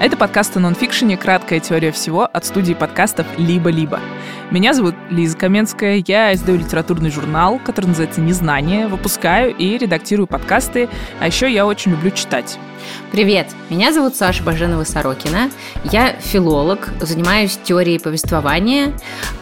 Это подкаст о нонфикшене «Краткая теория всего» от студии подкастов «Либо-либо». Меня зовут Лиза Каменская, я издаю литературный журнал, который называется «Незнание», выпускаю и редактирую подкасты, а еще я очень люблю читать. Привет, меня зовут Саша Баженова-Сорокина. Я филолог, занимаюсь теорией повествования,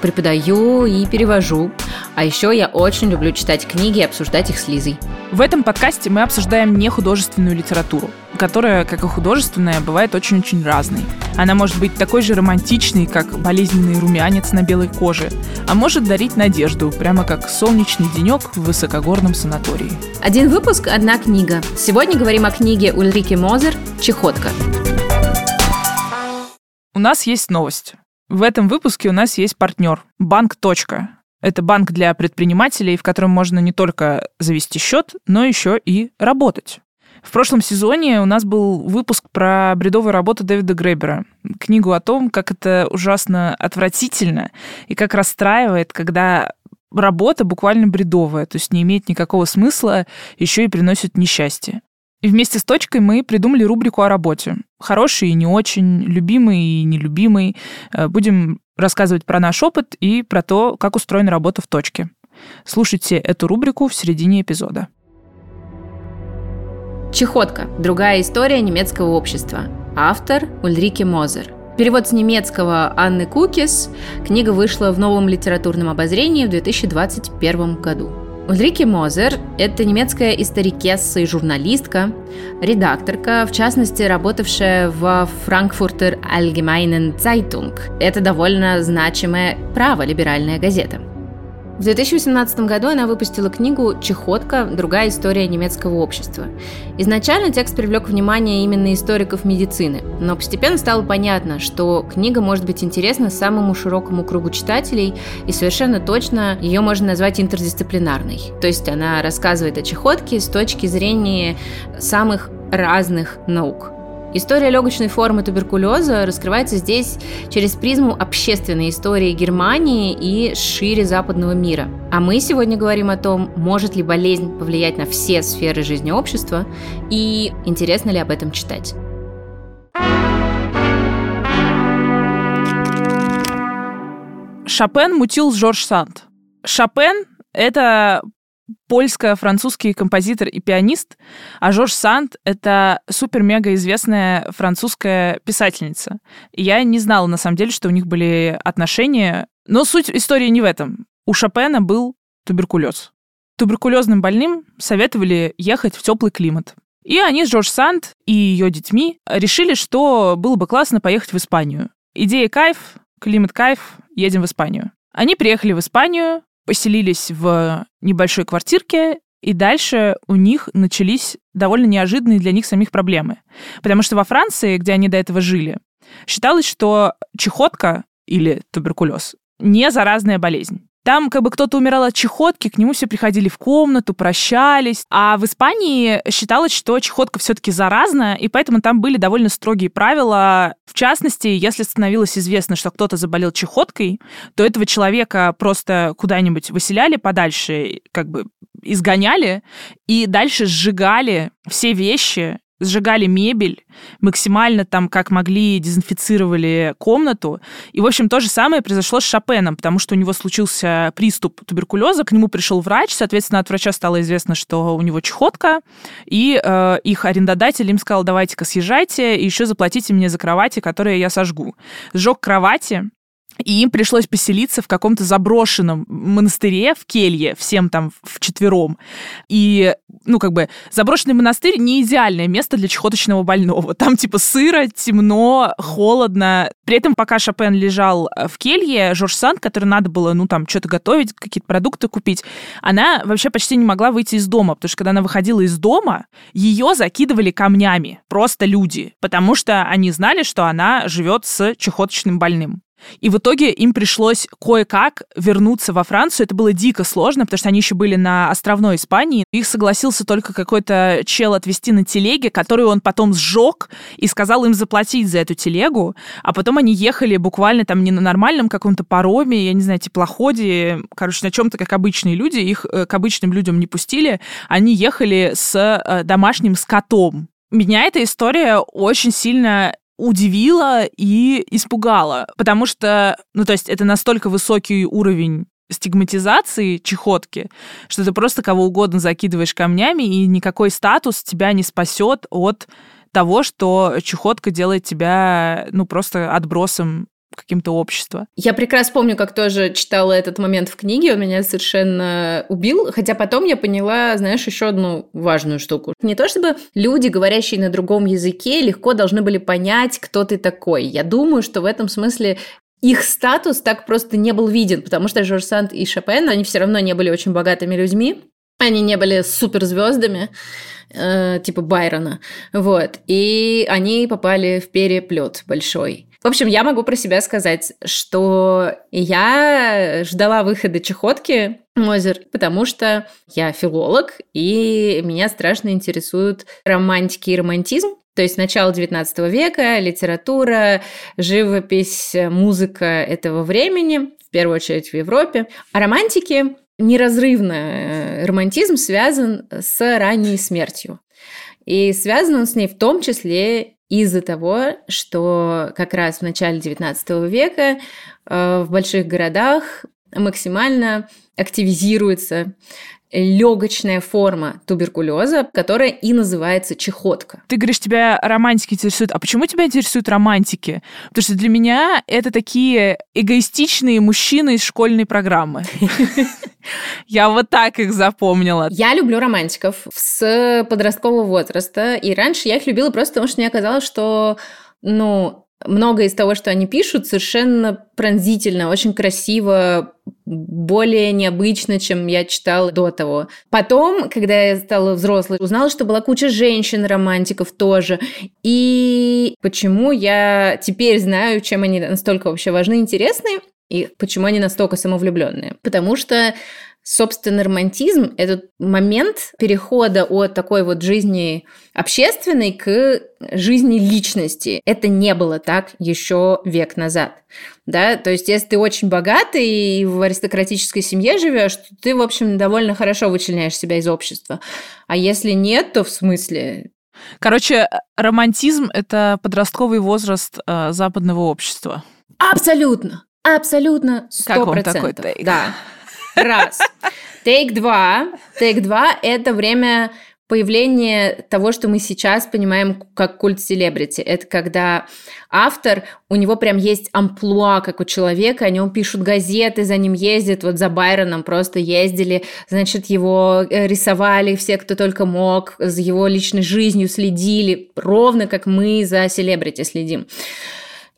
преподаю и перевожу. А еще я очень люблю читать книги и обсуждать их с Лизой. В этом подкасте мы обсуждаем не художественную литературу, которая, как и художественная, бывает очень-очень разной. Она может быть такой же романтичной, как болезненный румянец на белой коже, а может дарить надежду, прямо как солнечный денек в высокогорном санатории. Один выпуск – одна книга. Сегодня говорим о книге Ульрики Мозер «Чехотка». У нас есть новость. В этом выпуске у нас есть партнер – Банк. Это банк для предпринимателей, в котором можно не только завести счет, но еще и работать. В прошлом сезоне у нас был выпуск про бредовую работу Дэвида Грейбера. Книгу о том, как это ужасно отвратительно и как расстраивает, когда работа буквально бредовая, то есть не имеет никакого смысла, еще и приносит несчастье. И вместе с точкой мы придумали рубрику о работе. Хороший и не очень, любимый и нелюбимый. Э, будем рассказывать про наш опыт и про то, как устроена работа в точке. Слушайте эту рубрику в середине эпизода. Чехотка. Другая история немецкого общества. Автор Ульрике Мозер. Перевод с немецкого Анны Кукис. Книга вышла в новом литературном обозрении в 2021 году. Ульрике Мозер – это немецкая историкесса и журналистка, редакторка, в частности, работавшая в Frankfurter Allgemeinen Zeitung. Это довольно значимая право-либеральная газета – в 2018 году она выпустила книгу «Чехотка. Другая история немецкого общества». Изначально текст привлек внимание именно историков медицины, но постепенно стало понятно, что книга может быть интересна самому широкому кругу читателей, и совершенно точно ее можно назвать интердисциплинарной. То есть она рассказывает о чехотке с точки зрения самых разных наук. История легочной формы туберкулеза раскрывается здесь через призму общественной истории Германии и шире западного мира. А мы сегодня говорим о том, может ли болезнь повлиять на все сферы жизни общества и интересно ли об этом читать. Шопен мутил Жорж Санд. Шопен — это польско-французский композитор и пианист, а Жорж Санд — это супер-мега известная французская писательница. я не знала, на самом деле, что у них были отношения. Но суть истории не в этом. У Шопена был туберкулез. Туберкулезным больным советовали ехать в теплый климат. И они с Жорж Санд и ее детьми решили, что было бы классно поехать в Испанию. Идея кайф, климат кайф, едем в Испанию. Они приехали в Испанию, поселились в небольшой квартирке, и дальше у них начались довольно неожиданные для них самих проблемы. Потому что во Франции, где они до этого жили, считалось, что чехотка или туберкулез не заразная болезнь. Там как бы кто-то умирал от чехотки, к нему все приходили в комнату, прощались. А в Испании считалось, что чехотка все-таки заразна, и поэтому там были довольно строгие правила. В частности, если становилось известно, что кто-то заболел чехоткой, то этого человека просто куда-нибудь выселяли подальше, как бы изгоняли, и дальше сжигали все вещи, сжигали мебель, максимально там, как могли, дезинфицировали комнату. И, в общем, то же самое произошло с Шопеном, потому что у него случился приступ туберкулеза, к нему пришел врач, соответственно, от врача стало известно, что у него чехотка, и э, их арендодатель им сказал, давайте-ка съезжайте, и еще заплатите мне за кровати, которые я сожгу. Сжег кровати, и им пришлось поселиться в каком-то заброшенном монастыре в келье, всем там в четвером. И, ну, как бы, заброшенный монастырь не идеальное место для чехоточного больного. Там, типа, сыро, темно, холодно. При этом, пока Шопен лежал э, в келье, Жорж Санд, который надо было, ну, там, что-то готовить, какие-то продукты купить, она вообще почти не могла выйти из дома, потому что, когда она выходила из дома, ее закидывали камнями. Просто люди. Потому что они знали, что она живет с чехоточным больным. И в итоге им пришлось кое-как вернуться во Францию. Это было дико сложно, потому что они еще были на островной Испании. Их согласился только какой-то чел отвезти на телеге, которую он потом сжег и сказал им заплатить за эту телегу. А потом они ехали буквально там не на нормальном каком-то пароме, я не знаю, теплоходе, короче, на чем-то, как обычные люди. Их э, к обычным людям не пустили. Они ехали с э, домашним скотом. Меня эта история очень сильно удивило и испугало, потому что, ну, то есть это настолько высокий уровень стигматизации чехотки, что ты просто кого угодно закидываешь камнями, и никакой статус тебя не спасет от того, что чехотка делает тебя, ну, просто отбросом каким-то общества. Я прекрасно помню, как тоже читала этот момент в книге, он меня совершенно убил, хотя потом я поняла, знаешь, еще одну важную штуку. Не то чтобы люди, говорящие на другом языке, легко должны были понять, кто ты такой. Я думаю, что в этом смысле их статус так просто не был виден, потому что Жорж Санд и Шопен, они все равно не были очень богатыми людьми, они не были суперзвездами, э, типа Байрона, вот, и они попали в переплет большой. В общем, я могу про себя сказать, что я ждала выхода чехотки Мозер, потому что я филолог, и меня страшно интересуют романтики и романтизм. То есть начало XIX века, литература, живопись, музыка этого времени, в первую очередь в Европе. А романтики неразрывно э, романтизм связан с ранней смертью. И связан он с ней в том числе из-за того, что как раз в начале XIX века э, в больших городах максимально активизируется легочная форма туберкулеза, которая и называется чехотка. Ты говоришь, тебя романтики интересуют. А почему тебя интересуют романтики? Потому что для меня это такие эгоистичные мужчины из школьной программы. Я вот так их запомнила. Я люблю романтиков с подросткового возраста, и раньше я их любила просто потому, что мне казалось, что ну, многое из того, что они пишут, совершенно пронзительно, очень красиво, более необычно, чем я читала до того. Потом, когда я стала взрослой, узнала, что была куча женщин-романтиков тоже. И почему я теперь знаю, чем они настолько вообще важны интересны, и почему они настолько самовлюбленные. Потому что собственно, романтизм – это момент перехода от такой вот жизни общественной к жизни личности. Это не было так еще век назад. Да? То есть, если ты очень богатый и в аристократической семье живешь, то ты, в общем, довольно хорошо вычленяешь себя из общества. А если нет, то в смысле Короче, романтизм – это подростковый возраст э, западного общества. Абсолютно. Абсолютно. 100%. Как вам такой тейк? Да. Раз. Тейк два. Тейк два – это время появления того, что мы сейчас понимаем как культ селебрити. Это когда автор, у него прям есть амплуа, как у человека, о нем пишут газеты, за ним ездят, вот за Байроном просто ездили, значит, его э, рисовали все, кто только мог, за его личной жизнью следили, ровно как мы за селебрити следим.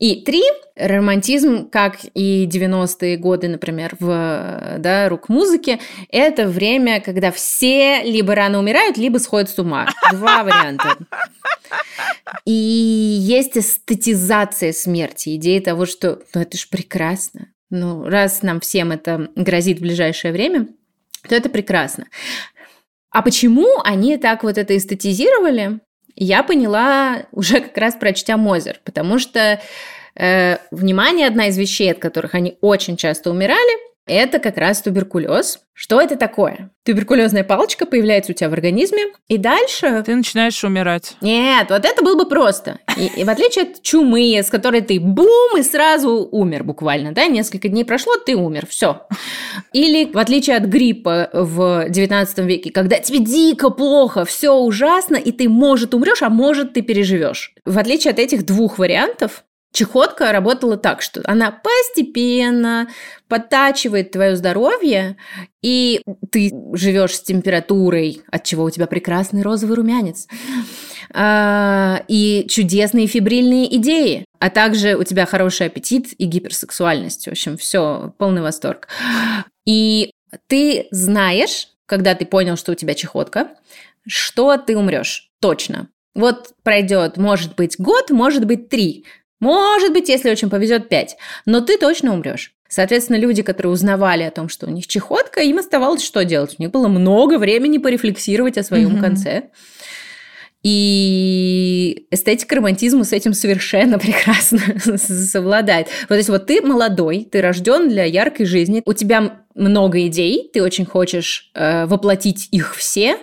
И три, романтизм, как и 90-е годы, например, в да, рок-музыке, это время, когда все либо рано умирают, либо сходят с ума. Два варианта. И есть эстетизация смерти, идея того, что ну это же прекрасно. Ну, раз нам всем это грозит в ближайшее время, то это прекрасно. А почему они так вот это эстетизировали? Я поняла уже как раз прочтя Мозер, потому что, э, внимание, одна из вещей, от которых они очень часто умирали, это как раз туберкулез. Что это такое? Туберкулезная палочка появляется у тебя в организме, и дальше... Ты начинаешь умирать. Нет, вот это было бы просто. И, и в отличие от чумы, с которой ты бум, и сразу умер буквально, да, несколько дней прошло, ты умер, все. Или в отличие от гриппа в 19 веке, когда тебе дико плохо, все ужасно, и ты, может, умрешь, а может, ты переживешь. В отличие от этих двух вариантов, Чехотка работала так, что она постепенно подтачивает твое здоровье, и ты живешь с температурой, от чего у тебя прекрасный розовый румянец, а, и чудесные фибрильные идеи, а также у тебя хороший аппетит и гиперсексуальность. В общем, все, полный восторг. И ты знаешь, когда ты понял, что у тебя чехотка, что ты умрешь. Точно. Вот пройдет, может быть, год, может быть, три. Может быть, если очень повезет, 5. Но ты точно умрешь. Соответственно, люди, которые узнавали о том, что у них чехотка, им оставалось что делать? У них было много времени порефлексировать о своем mm-hmm. конце. И эстетика романтизма с этим совершенно прекрасно совладает. Вот если вот ты молодой, ты рожден для яркой жизни, у тебя много идей, ты очень хочешь э, воплотить их все,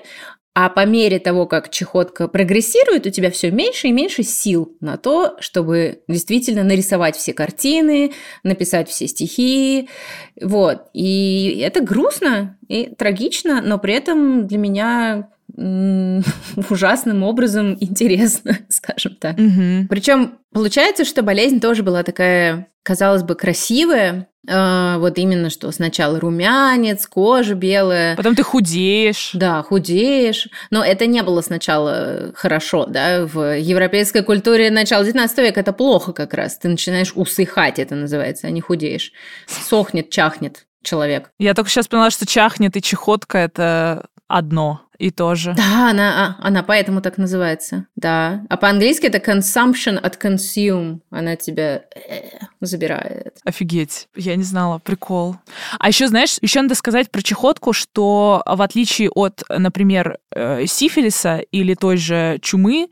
А по мере того, как чехотка прогрессирует, у тебя все меньше и меньше сил на то, чтобы действительно нарисовать все картины, написать все стихи. Вот. И это грустно и трагично, но при этом для меня ужасным образом интересно, скажем так. Угу. Причем получается, что болезнь тоже была такая, казалось бы, красивая. Э, вот именно что сначала румянец, кожа белая. Потом ты худеешь. Да, худеешь. Но это не было сначала хорошо, да. В европейской культуре начала 19 века это плохо как раз. Ты начинаешь усыхать, это называется, а не худеешь. Сохнет, чахнет человек. Я только сейчас поняла, что чахнет и чехотка – это одно и тоже. Да, она, а, она поэтому так называется. Да. А по-английски это consumption от consume. Она тебя э, забирает. Офигеть. Я не знала. Прикол. А еще, знаешь, еще надо сказать про чехотку, что в отличие от, например, э, сифилиса или той же чумы,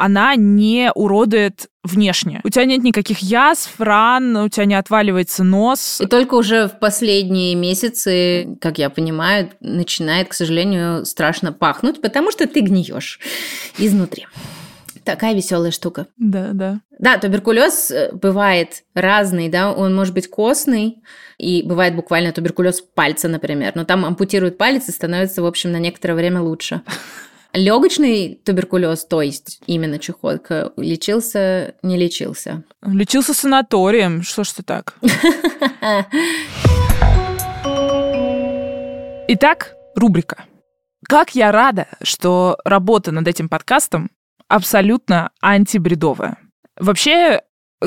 она не уродует внешне. У тебя нет никаких язв, ран, у тебя не отваливается нос. И только уже в последние месяцы, как я понимаю, начинает, к сожалению, страшно пахнуть, потому что ты гниешь изнутри. Такая веселая штука. Да, да. Да, туберкулез э, бывает разный, да, он может быть костный, и бывает буквально туберкулез пальца, например, но там ампутируют палец и становится, в общем, на некоторое время лучше. Легочный туберкулез, то есть именно чехотка, лечился, не лечился? Лечился санаторием, что ж ты так? Итак, рубрика. Как я рада, что работа над этим подкастом абсолютно антибредовая. Вообще,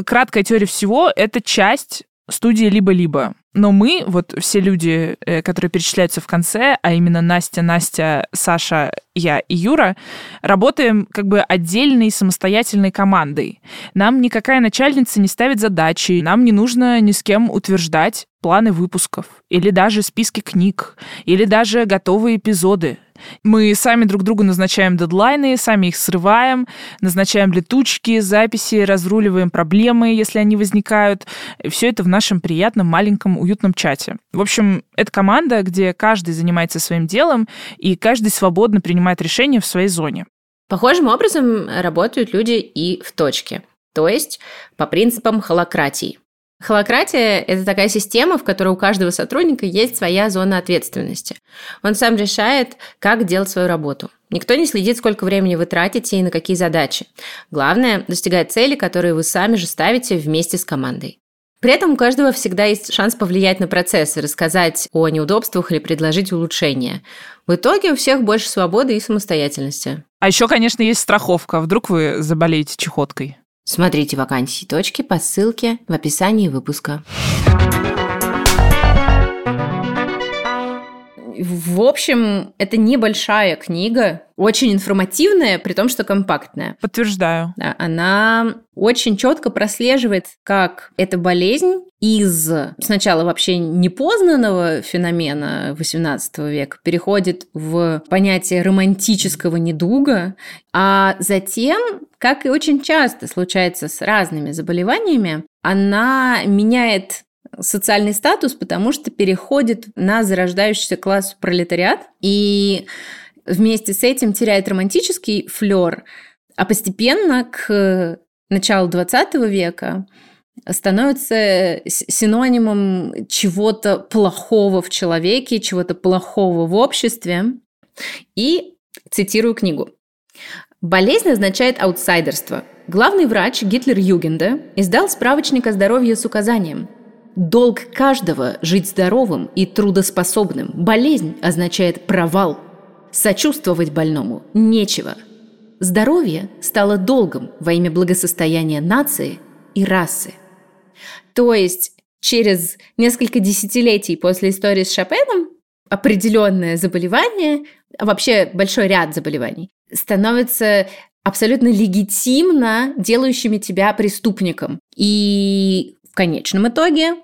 краткая теория всего — это часть студии «Либо-либо». Но мы, вот все люди, э, которые перечисляются в конце, а именно Настя, Настя, Саша, я и Юра, работаем как бы отдельной самостоятельной командой. Нам никакая начальница не ставит задачи, нам не нужно ни с кем утверждать планы выпусков, или даже списки книг, или даже готовые эпизоды. Мы сами друг другу назначаем дедлайны, сами их срываем, назначаем летучки, записи, разруливаем проблемы, если они возникают. Все это в нашем приятном, маленьком, уютном чате. В общем, это команда, где каждый занимается своим делом, и каждый свободно принимает решения в своей зоне. Похожим образом работают люди и в точке, то есть по принципам холократии. Холократия – это такая система, в которой у каждого сотрудника есть своя зона ответственности. Он сам решает, как делать свою работу. Никто не следит, сколько времени вы тратите и на какие задачи. Главное – достигать цели, которые вы сами же ставите вместе с командой. При этом у каждого всегда есть шанс повлиять на процесс, рассказать о неудобствах или предложить улучшения. В итоге у всех больше свободы и самостоятельности. А еще, конечно, есть страховка. Вдруг вы заболеете чехоткой. Смотрите вакансии точки по ссылке в описании выпуска. В общем, это небольшая книга, очень информативная, при том, что компактная. Подтверждаю. Да, она очень четко прослеживает, как эта болезнь из сначала вообще непознанного феномена XVIII века переходит в понятие романтического недуга, а затем, как и очень часто случается с разными заболеваниями, она меняет социальный статус, потому что переходит на зарождающийся класс пролетариат и вместе с этим теряет романтический флер, а постепенно к началу 20 века становится синонимом чего-то плохого в человеке, чего-то плохого в обществе. И цитирую книгу. Болезнь означает аутсайдерство. Главный врач Гитлер-Югенда издал справочник о здоровье с указанием – Долг каждого – жить здоровым и трудоспособным. Болезнь означает провал. Сочувствовать больному нечего. Здоровье стало долгом во имя благосостояния нации и расы. То есть через несколько десятилетий после истории с Шопеном определенное заболевание, а вообще большой ряд заболеваний, становится абсолютно легитимно делающими тебя преступником. И в конечном итоге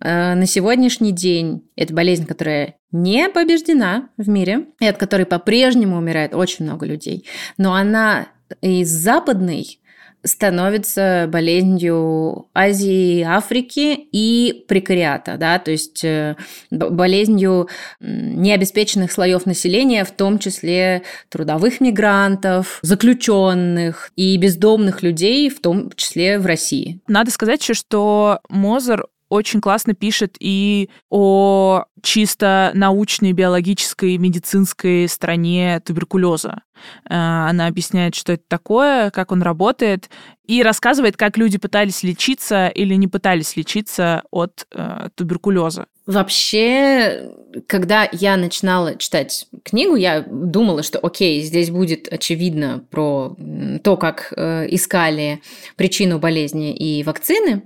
э, на сегодняшний день это болезнь, которая не побеждена в мире, и от которой по-прежнему умирает очень много людей. Но она из западной становится болезнью Азии, Африки и прекариата, да, то есть э, болезнью необеспеченных слоев населения, в том числе трудовых мигрантов, заключенных и бездомных людей, в том числе в России. Надо сказать еще, что Мозер очень классно пишет и о чисто научной, биологической, медицинской стороне туберкулеза. Э, она объясняет, что это такое, как он работает, и рассказывает, как люди пытались лечиться или не пытались лечиться от э, туберкулеза. Вообще, когда я начинала читать книгу, я думала, что окей, здесь будет очевидно про то, как э, искали причину болезни и вакцины.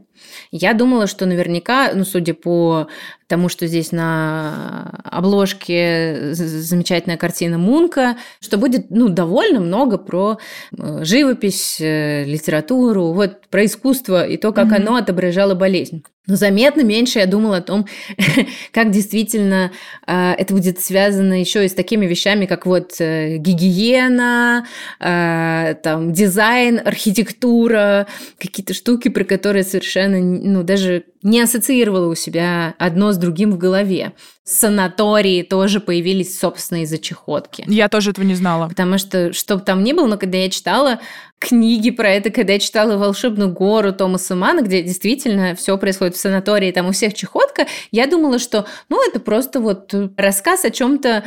Я думала, что наверняка, ну, судя по тому, что здесь на обложке замечательная картина Мунка, что будет, ну, довольно много про э, живопись, э, литературу, вот про искусство и то, как mm-hmm. оно отображало болезнь. Но заметно меньше я думала о том, как действительно э, это будет связано еще и с такими вещами, как вот э, гигиена, э, там, дизайн, архитектура, какие-то штуки, про которые совершенно, ну, даже не ассоциировала у себя одно с другим в голове. Санатории тоже появились, собственно, из-за чехотки. Я тоже этого не знала. Потому что, что бы там ни было, но когда я читала книги про это, когда я читала «Волшебную гору» Томаса Мана, где действительно все происходит в санатории, там у всех чехотка, я думала, что, ну, это просто вот рассказ о чем-то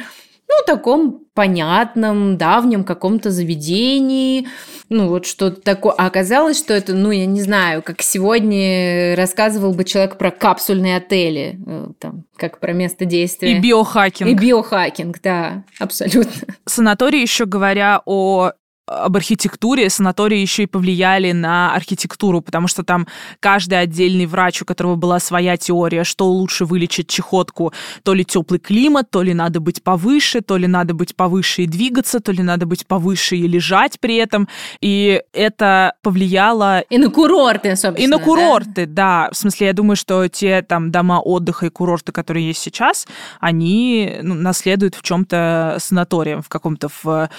ну, таком понятном, давнем каком-то заведении, ну, вот что-то такое. А оказалось, что это, ну, я не знаю, как сегодня рассказывал бы человек про капсульные отели, э, там, как про место действия. И биохакинг. И биохакинг, да, абсолютно. Санаторий еще говоря о об архитектуре санатории еще и повлияли на архитектуру, потому что там каждый отдельный врач, у которого была своя теория, что лучше вылечить чехотку, то ли теплый климат, то ли надо быть повыше, то ли надо быть повыше и двигаться, то ли надо быть повыше и лежать при этом. И это повлияло... И на курорты, собственно. И на курорты, да. да. В смысле, я думаю, что те там дома отдыха и курорты, которые есть сейчас, они ну, наследуют в чем-то санаторием, в каком-то в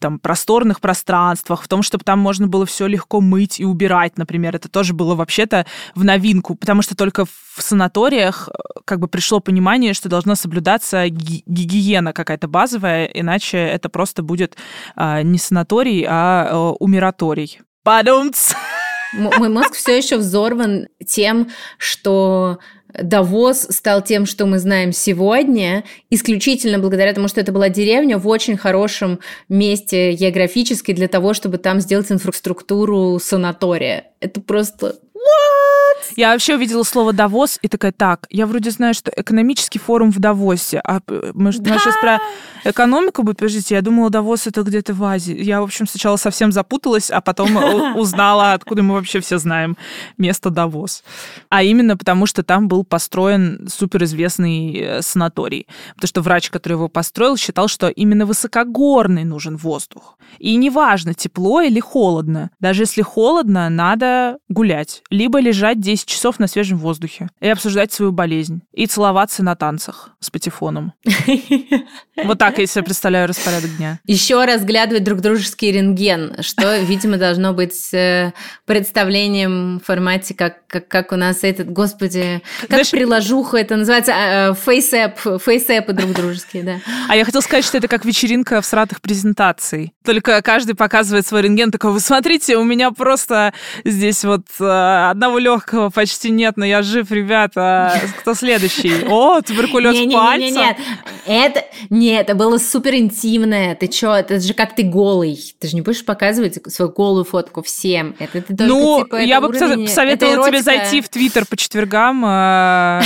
там просторных пространствах, в том, чтобы там можно было все легко мыть и убирать, например. Это тоже было вообще-то в новинку, потому что только в санаториях э, как бы пришло понимание, что должна соблюдаться гигиена какая-то базовая, иначе это просто будет а, не санаторий, а, а умираторий. Падумц! Мой мозг все еще взорван тем, что Давос стал тем, что мы знаем сегодня, исключительно благодаря тому, что это была деревня в очень хорошем месте географически для того, чтобы там сделать инфраструктуру санатория. Это просто? Я вообще увидела слово Давос и такая, так, я вроде знаю, что экономический форум в Давосе. А мы, да. мы сейчас про экономику бы, подождите, я думала, Давос это где-то в Азии. Я, в общем, сначала совсем запуталась, а потом узнала, откуда мы вообще все знаем место Давос. А именно потому, что там был построен суперизвестный э, санаторий. Потому что врач, который его построил, считал, что именно высокогорный нужен воздух. И неважно, тепло или холодно. Даже если холодно, надо гулять либо лежать 10 часов на свежем воздухе и обсуждать свою болезнь, и целоваться на танцах с патефоном. Вот так я себе представляю распорядок дня. Еще разглядывать друг дружеский рентген, что, видимо, должно быть э, представлением в формате, как, как, как у нас этот, господи, как Знаешь, приложуха, это называется фейсэп, фейсэпы друг дружеские, да. А я хотела сказать, что это как вечеринка в сратых презентаций. Только каждый показывает свой рентген, такой, вы смотрите, у меня просто здесь вот э, одного легкого почти нет, но я жив, ребята. Кто следующий? О, туберкулез не, пальца. Не, не, нет, это, нет, это было супер интимное. Ты чё, это же как ты голый. Ты же не будешь показывать свою голую фотку всем. Это ты только, ну, типа, я бы уровень, посоветовала тебе зайти в Твиттер по четвергам.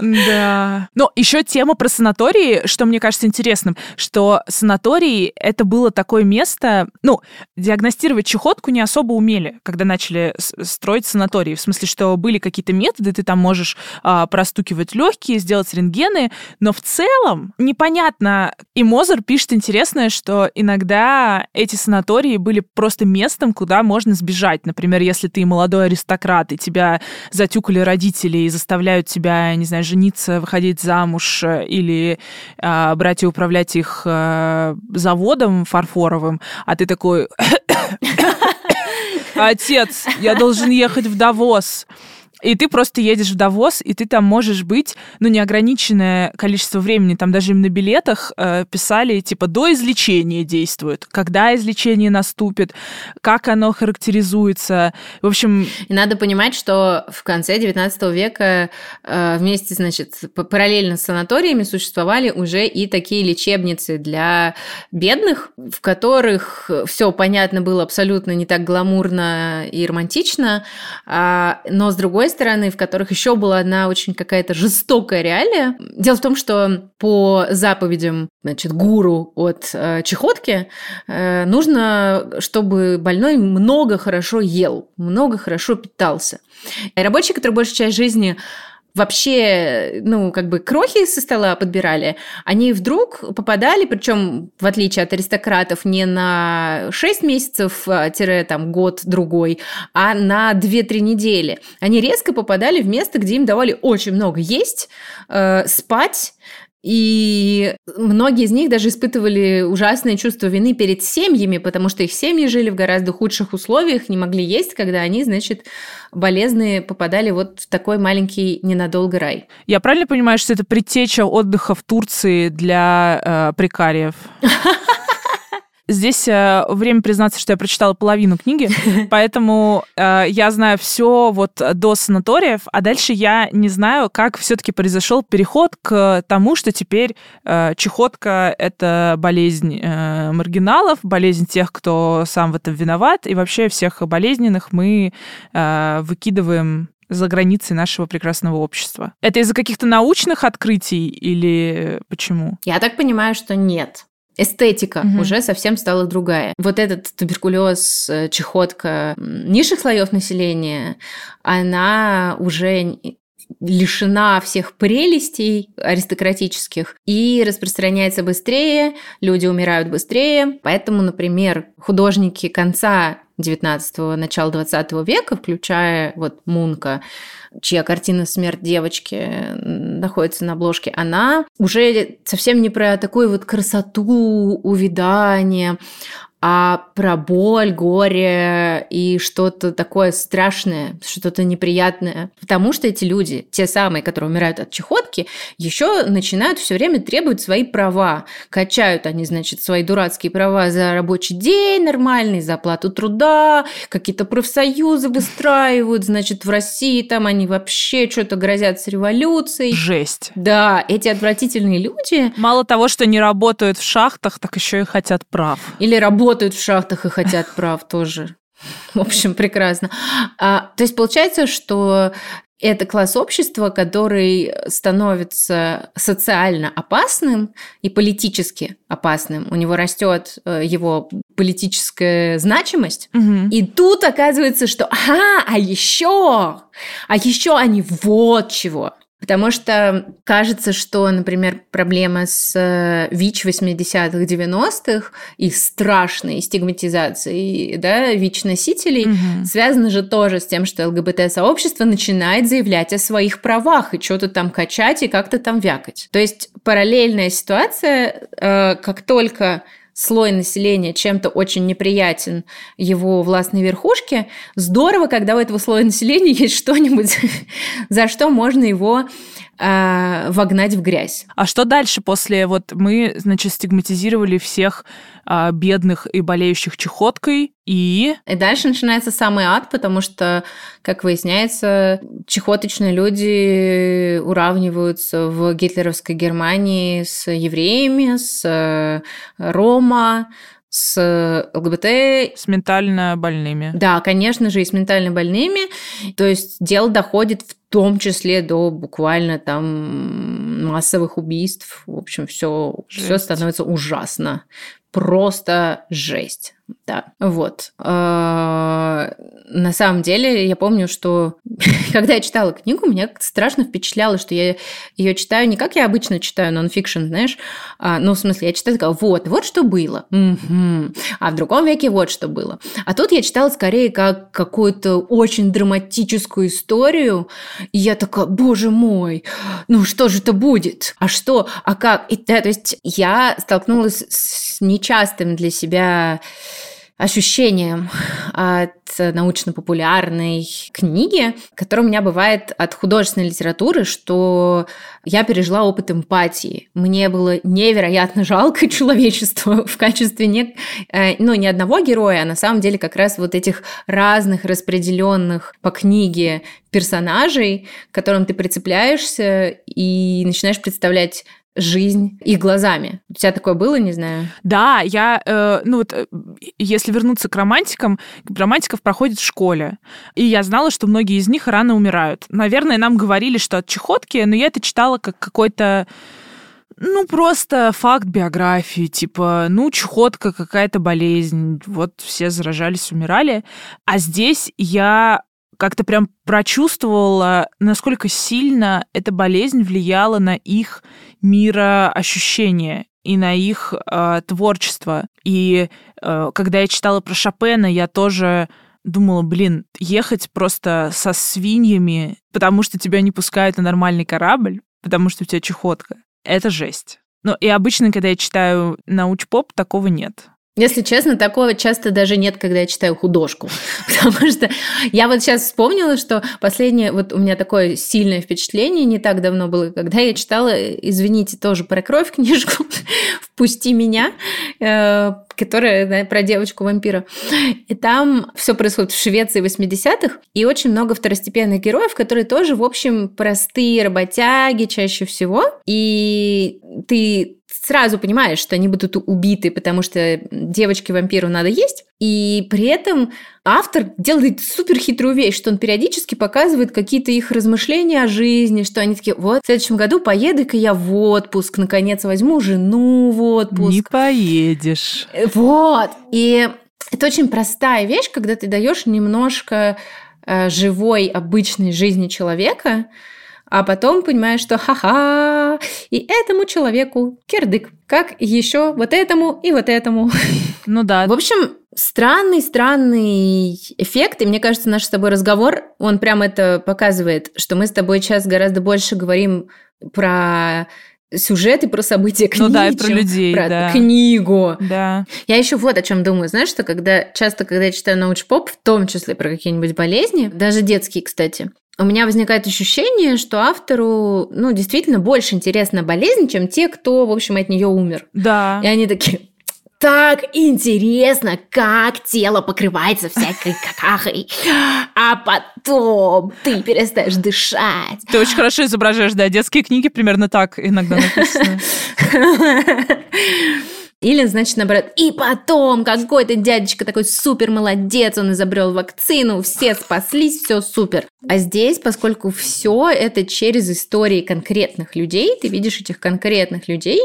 Да. Но еще тема про санатории, что мне кажется интересным, что санатории это было такое место, ну, диагностировать чехотку не особо умели, когда начали строить санатории. В смысле, что были какие-то методы, ты там можешь а, простукивать легкие, сделать рентгены, но в целом непонятно. И Мозер пишет интересное, что иногда эти санатории были просто местом, куда можно сбежать. Например, если ты молодой аристократ, и тебя затюкали родители и заставляют тебя, не знаю, жениться, выходить замуж э, или э, брать и управлять их э, заводом фарфоровым, а ты такой... Отец, я должен ехать в Давос. И ты просто едешь в Давос, и ты там можешь быть, ну, неограниченное количество времени. Там даже им на билетах э, писали, типа, до излечения действует, когда излечение наступит, как оно характеризуется. В общем... И надо понимать, что в конце 19 века э, вместе, значит, параллельно с санаториями существовали уже и такие лечебницы для бедных, в которых все понятно было абсолютно не так гламурно и романтично, а, но с другой другой стороны, в которых еще была одна очень какая-то жестокая реалия. Дело в том, что по заповедям значит, гуру от э, чехотки э, нужно, чтобы больной много хорошо ел, много хорошо питался. И рабочий, который большую часть жизни вообще, ну, как бы крохи со стола подбирали, они вдруг попадали, причем, в отличие от аристократов, не на 6 месяцев, а, год-другой, а на 2-3 недели. Они резко попадали в место, где им давали очень много есть, э, спать, и многие из них даже испытывали ужасное чувство вины перед семьями, потому что их семьи жили в гораздо худших условиях, не могли есть, когда они, значит, болезные попадали вот в такой маленький ненадолго рай. Я правильно понимаю, что это предтеча отдыха в Турции для э, прикариев? Здесь э, время признаться, что я прочитала половину книги, поэтому э, я знаю все вот до санаториев, а дальше я не знаю, как все-таки произошел переход к тому, что теперь э, чехотка это болезнь э, маргиналов, болезнь тех, кто сам в этом виноват, и вообще всех болезненных мы э, выкидываем за границы нашего прекрасного общества. Это из-за каких-то научных открытий или почему? Я так понимаю, что нет эстетика угу. уже совсем стала другая. Вот этот туберкулез, э, чехотка низших слоев населения, она уже лишена всех прелестей аристократических и распространяется быстрее, люди умирают быстрее. Поэтому, например, художники конца 19-го, начала 20 века, включая вот Мунка, чья картина «Смерть девочки» находится на обложке, она уже совсем не про такую вот красоту, увядание, а про боль, горе и что-то такое страшное, что-то неприятное. Потому что эти люди, те самые, которые умирают от чехотки, еще начинают все время требовать свои права. Качают они, значит, свои дурацкие права за рабочий день нормальный, за оплату труда, какие-то профсоюзы выстраивают, значит, в России там они вообще что-то грозят с революцией. Жесть. Да, эти отвратительные люди... Мало того, что не работают в шахтах, так еще и хотят прав. Или работают работают в шахтах и хотят прав тоже. В общем, прекрасно. А, то есть получается, что это класс общества, который становится социально опасным и политически опасным. У него растет э, его политическая значимость. Угу. И тут оказывается, что ага, а еще, а еще они вот чего. Потому что кажется, что, например, проблема с э, ВИЧ 80-х, 90-х и страшной стигматизацией да, ВИЧ-носителей угу. связана же тоже с тем, что ЛГБТ-сообщество начинает заявлять о своих правах и что-то там качать и как-то там вякать. То есть параллельная ситуация, э, как только слой населения чем-то очень неприятен его властной верхушке, здорово, когда у этого слоя населения есть что-нибудь, за что можно его э, вогнать в грязь. А что дальше после вот мы, значит, стигматизировали всех э, бедных и болеющих чехоткой и... И дальше начинается самый ад, потому что, как выясняется, чехоточные люди уравниваются в гитлеровской Германии с евреями, с э, Рома, с ЛГБТ. С ментально больными. Да, конечно же, и с ментально больными. То есть дело доходит в том числе до буквально там массовых убийств. В общем, все, все становится ужасно. Просто жесть. Да, вот. А, на самом деле, я помню, что когда я читала книгу, меня страшно впечатляло, что я ее читаю не как я обычно читаю нонфикшн, знаешь, а, ну, в смысле, я читаю такая, вот, вот что было. А в другом веке вот что было. А тут я читала скорее как какую-то очень драматическую историю, и я такая, боже мой, ну что же это будет? А что? А как? И, да, то есть я столкнулась с нечастым для себя ощущением от научно-популярной книги, которое у меня бывает от художественной литературы, что я пережила опыт эмпатии. Мне было невероятно жалко человечество в качестве не, э, ну, не одного героя, а на самом деле как раз вот этих разных распределенных по книге персонажей, к которым ты прицепляешься и начинаешь представлять жизнь их глазами. У тебя такое было, не знаю? Да, я, э, ну вот, э, если вернуться к романтикам, романтиков проходит в школе. И я знала, что многие из них рано умирают. Наверное, нам говорили, что от чехотки, но я это читала как какой-то ну, просто факт биографии, типа, ну, чехотка, какая-то болезнь, вот все заражались, умирали. А здесь я как-то прям прочувствовала, насколько сильно эта болезнь влияла на их мироощущение и на их э, творчество. И э, когда я читала про Шопена, я тоже думала, блин, ехать просто со свиньями, потому что тебя не пускают на нормальный корабль, потому что у тебя чехотка, это жесть. Ну и обычно, когда я читаю науч-поп, такого нет. Если честно, такого часто даже нет, когда я читаю художку. Потому что я вот сейчас вспомнила, что последнее, вот у меня такое сильное впечатление не так давно было, когда я читала, извините, тоже про кровь книжку «Впусти меня», э, которая да, про девочку-вампира. И там все происходит в Швеции 80-х, и очень много второстепенных героев, которые тоже, в общем, простые работяги чаще всего. И ты сразу понимаешь, что они будут убиты, потому что девочке-вампиру надо есть. И при этом автор делает супер хитрую вещь, что он периодически показывает какие-то их размышления о жизни, что они такие, вот, в следующем году поеду-ка я в отпуск, наконец возьму жену в отпуск. Не поедешь. Вот. И это очень простая вещь, когда ты даешь немножко э, живой, обычной жизни человека, а потом понимаешь, что ха-ха, и этому человеку кирдык, как еще вот этому и вот этому. Ну да. В общем, странный-странный эффект, и мне кажется, наш с тобой разговор, он прям это показывает, что мы с тобой сейчас гораздо больше говорим про сюжеты про события книги, ну да, и про людей, про да. книгу. Да. Я еще вот о чем думаю, знаешь, что когда часто, когда я читаю научпоп, в том числе про какие-нибудь болезни, даже детские, кстати, у меня возникает ощущение, что автору, ну, действительно больше интересна болезнь, чем те, кто, в общем, от нее умер. Да. И они такие, так интересно, как тело покрывается всякой какахой, а потом ты перестаешь дышать. Ты очень хорошо изображаешь, да, детские книги примерно так иногда написаны. Или, значит, наоборот, и потом какой-то дядечка такой супер молодец, он изобрел вакцину, все спаслись, все супер. А здесь, поскольку все это через истории конкретных людей, ты видишь этих конкретных людей,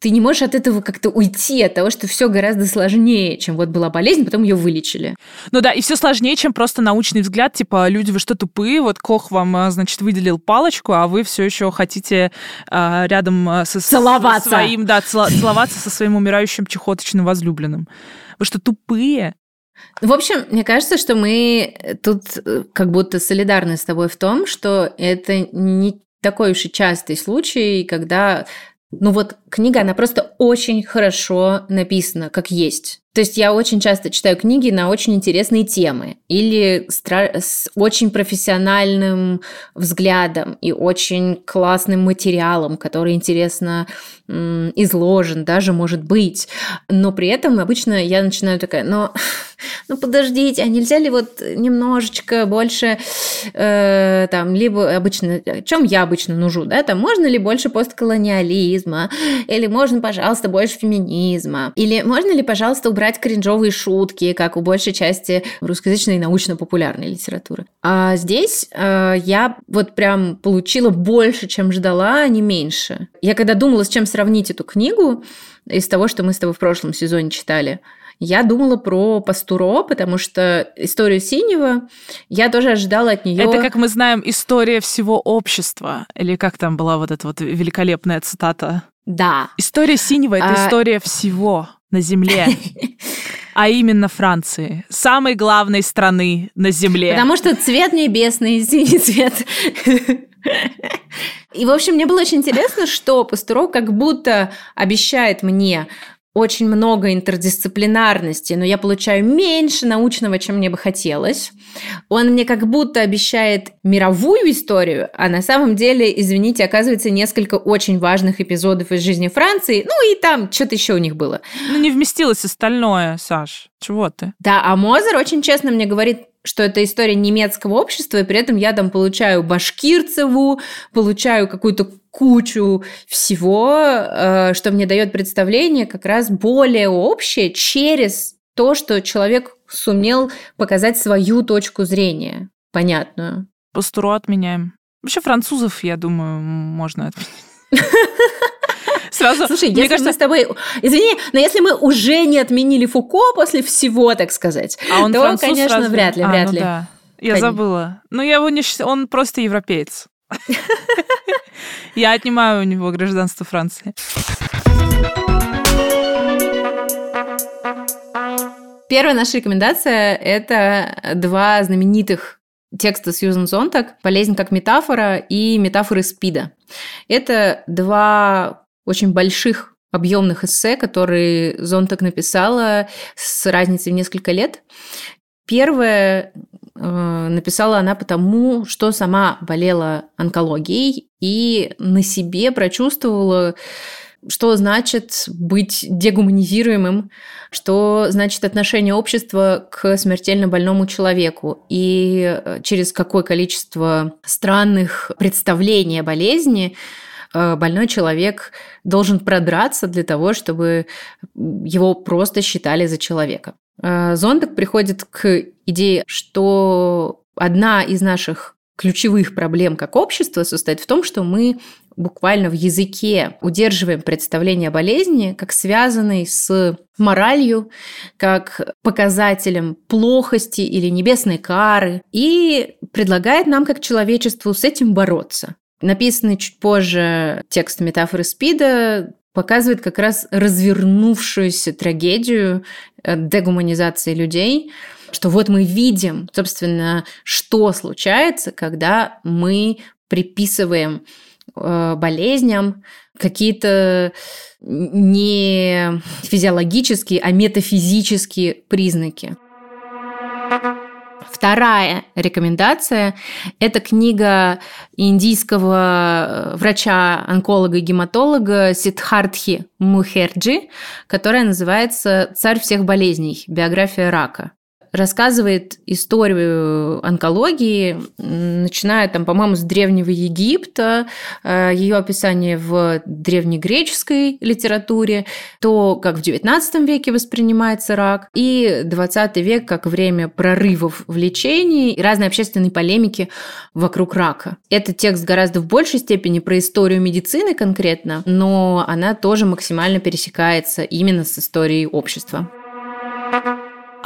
ты не можешь от этого как-то уйти, от того, что все гораздо сложнее, чем вот была болезнь, потом ее вылечили. Ну да, и все сложнее, чем просто научный взгляд, типа, люди, вы что, тупые? Вот Кох вам, а, значит, выделил палочку, а вы все еще хотите а, рядом а, со, целоваться. своим, да, целоваться со своим умирающим чехоточным возлюбленным. Вы что, тупые? В общем, мне кажется, что мы тут э, как будто солидарны с тобой в том, что это не такой уж и частый случай, когда ну вот книга, она просто очень хорошо написана, как есть. То есть я очень часто читаю книги на очень интересные темы или с очень профессиональным взглядом и очень классным материалом, который интересно изложен, даже может быть. Но при этом обычно я начинаю такая, но ну подождите, а нельзя ли вот немножечко больше э, там, либо обычно, чем я обычно нужу, да, там можно ли больше постколониализма, или можно, пожалуйста, больше феминизма, или можно ли, пожалуйста, убрать брать кринжовые шутки, как у большей части русскоязычной научно-популярной литературы. А здесь э, я вот прям получила больше, чем ждала, а не меньше. Я когда думала, с чем сравнить эту книгу, из того, что мы с тобой в прошлом сезоне читали, я думала про Пастуро, потому что историю Синего я тоже ожидала от нее. Это, как мы знаем, история всего общества. Или как там была вот эта вот великолепная цитата? Да. История Синего это а... история всего на Земле, а именно Франции, самой главной страны на Земле. Потому что цвет небесный, синий цвет. И, в общем, мне было очень интересно, что Пастуров как будто обещает мне очень много интердисциплинарности, но я получаю меньше научного, чем мне бы хотелось. Он мне как будто обещает мировую историю, а на самом деле, извините, оказывается несколько очень важных эпизодов из жизни Франции. Ну и там что-то еще у них было. Ну не вместилось остальное, Саш. Чего ты? Да, а Мозер очень честно мне говорит, что это история немецкого общества, и при этом я там получаю Башкирцеву, получаю какую-то кучу всего, э, что мне дает представление как раз более общее через то, что человек сумел показать свою точку зрения, понятную. Пастуру отменяем. Вообще французов, я думаю, можно отменить. Сразу, Слушай, мне если кажется... мы с тобой... Извини, но если мы уже не отменили Фуко после всего, так сказать, а он то, конечно, разве? вряд ли, а, вряд ну ли. Да. Я Конечно. забыла. Ну, я его не. Он просто европеец. Я отнимаю у него гражданство Франции. Первая наша рекомендация – это два знаменитых текста Сьюзен Зонтак «Болезнь как метафора» и «Метафоры СПИДа». Это два очень больших объемных эссе, которые Зонтак написала с разницей в несколько лет. Первое написала она потому, что сама болела онкологией и на себе прочувствовала, что значит быть дегуманизируемым, что значит отношение общества к смертельно больному человеку и э, через какое количество странных представлений о болезни Э, больной человек должен продраться для того, чтобы его просто считали за человека. Э, Зондак приходит к идее, что одна из наших ключевых проблем как общество состоит в том, что мы буквально в языке удерживаем представление о болезни как связанной с моралью, как показателем плохости или небесной кары, и предлагает нам как человечеству с этим бороться. Написанный чуть позже текст метафоры Спида показывает как раз развернувшуюся трагедию э, дегуманизации людей, что вот мы видим, собственно, что случается, когда мы приписываем э, болезням какие-то не физиологические, а метафизические признаки. Вторая рекомендация – это книга индийского э, врача-онколога и гематолога Сидхартхи Мухерджи, которая называется «Царь всех болезней. Биография рака» рассказывает историю онкологии, начиная там, по-моему, с Древнего Египта, э, ее описание в древнегреческой литературе, то, как в XIX веке воспринимается рак, и XX век как время прорывов в лечении и разной общественной полемики вокруг рака. Этот текст гораздо в большей степени про историю медицины конкретно, но она тоже максимально пересекается именно с историей общества.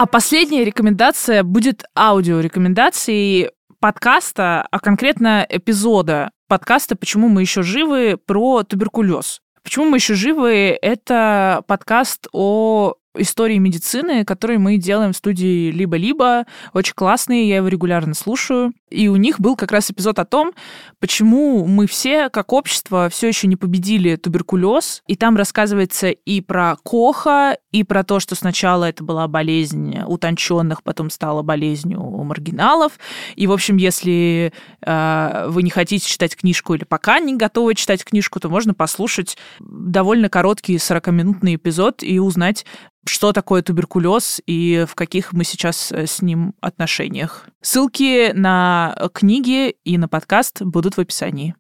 А последняя рекомендация будет аудиорекомендацией подкаста, а конкретно эпизода подкаста «Почему мы еще живы» про туберкулез. Почему мы еще живы? Это подкаст о истории медицины, которые мы делаем в студии «Либо-либо». Очень классные, я его регулярно слушаю. И у них был как раз эпизод о том, почему мы все, как общество, все еще не победили туберкулез. И там рассказывается и про Коха, и про то, что сначала это была болезнь утонченных, потом стала болезнью маргиналов. И, в общем, если э, вы не хотите читать книжку или пока не готовы читать книжку, то можно послушать довольно короткий 40-минутный эпизод и узнать, что такое туберкулез и в каких мы сейчас э, с ним отношениях. Ссылки на книги и на подкаст будут в описании.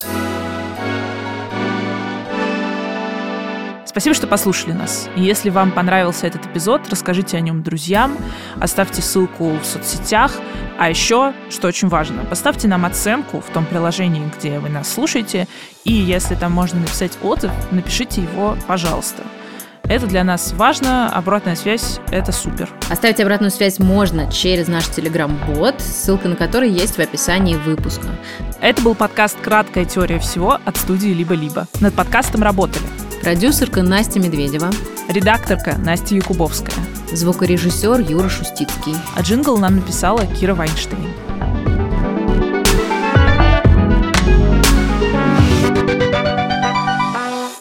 Спасибо, что послушали нас. Если вам понравился этот эпизод, расскажите о нем друзьям, оставьте ссылку в соцсетях, а еще, что очень важно, поставьте нам оценку в том приложении, где вы нас слушаете, и если там можно написать отзыв, напишите его, пожалуйста. Это для нас важно, обратная связь – это супер. Оставить обратную связь можно через наш телеграм-бот, ссылка на который есть в описании выпуска. Это был подкаст «Краткая теория всего» от студии «Либо-либо». Над подкастом работали продюсерка Настя Медведева, редакторка Настя Якубовская, звукорежиссер Юра Шустицкий. А джингл нам написала Кира Вайнштейн.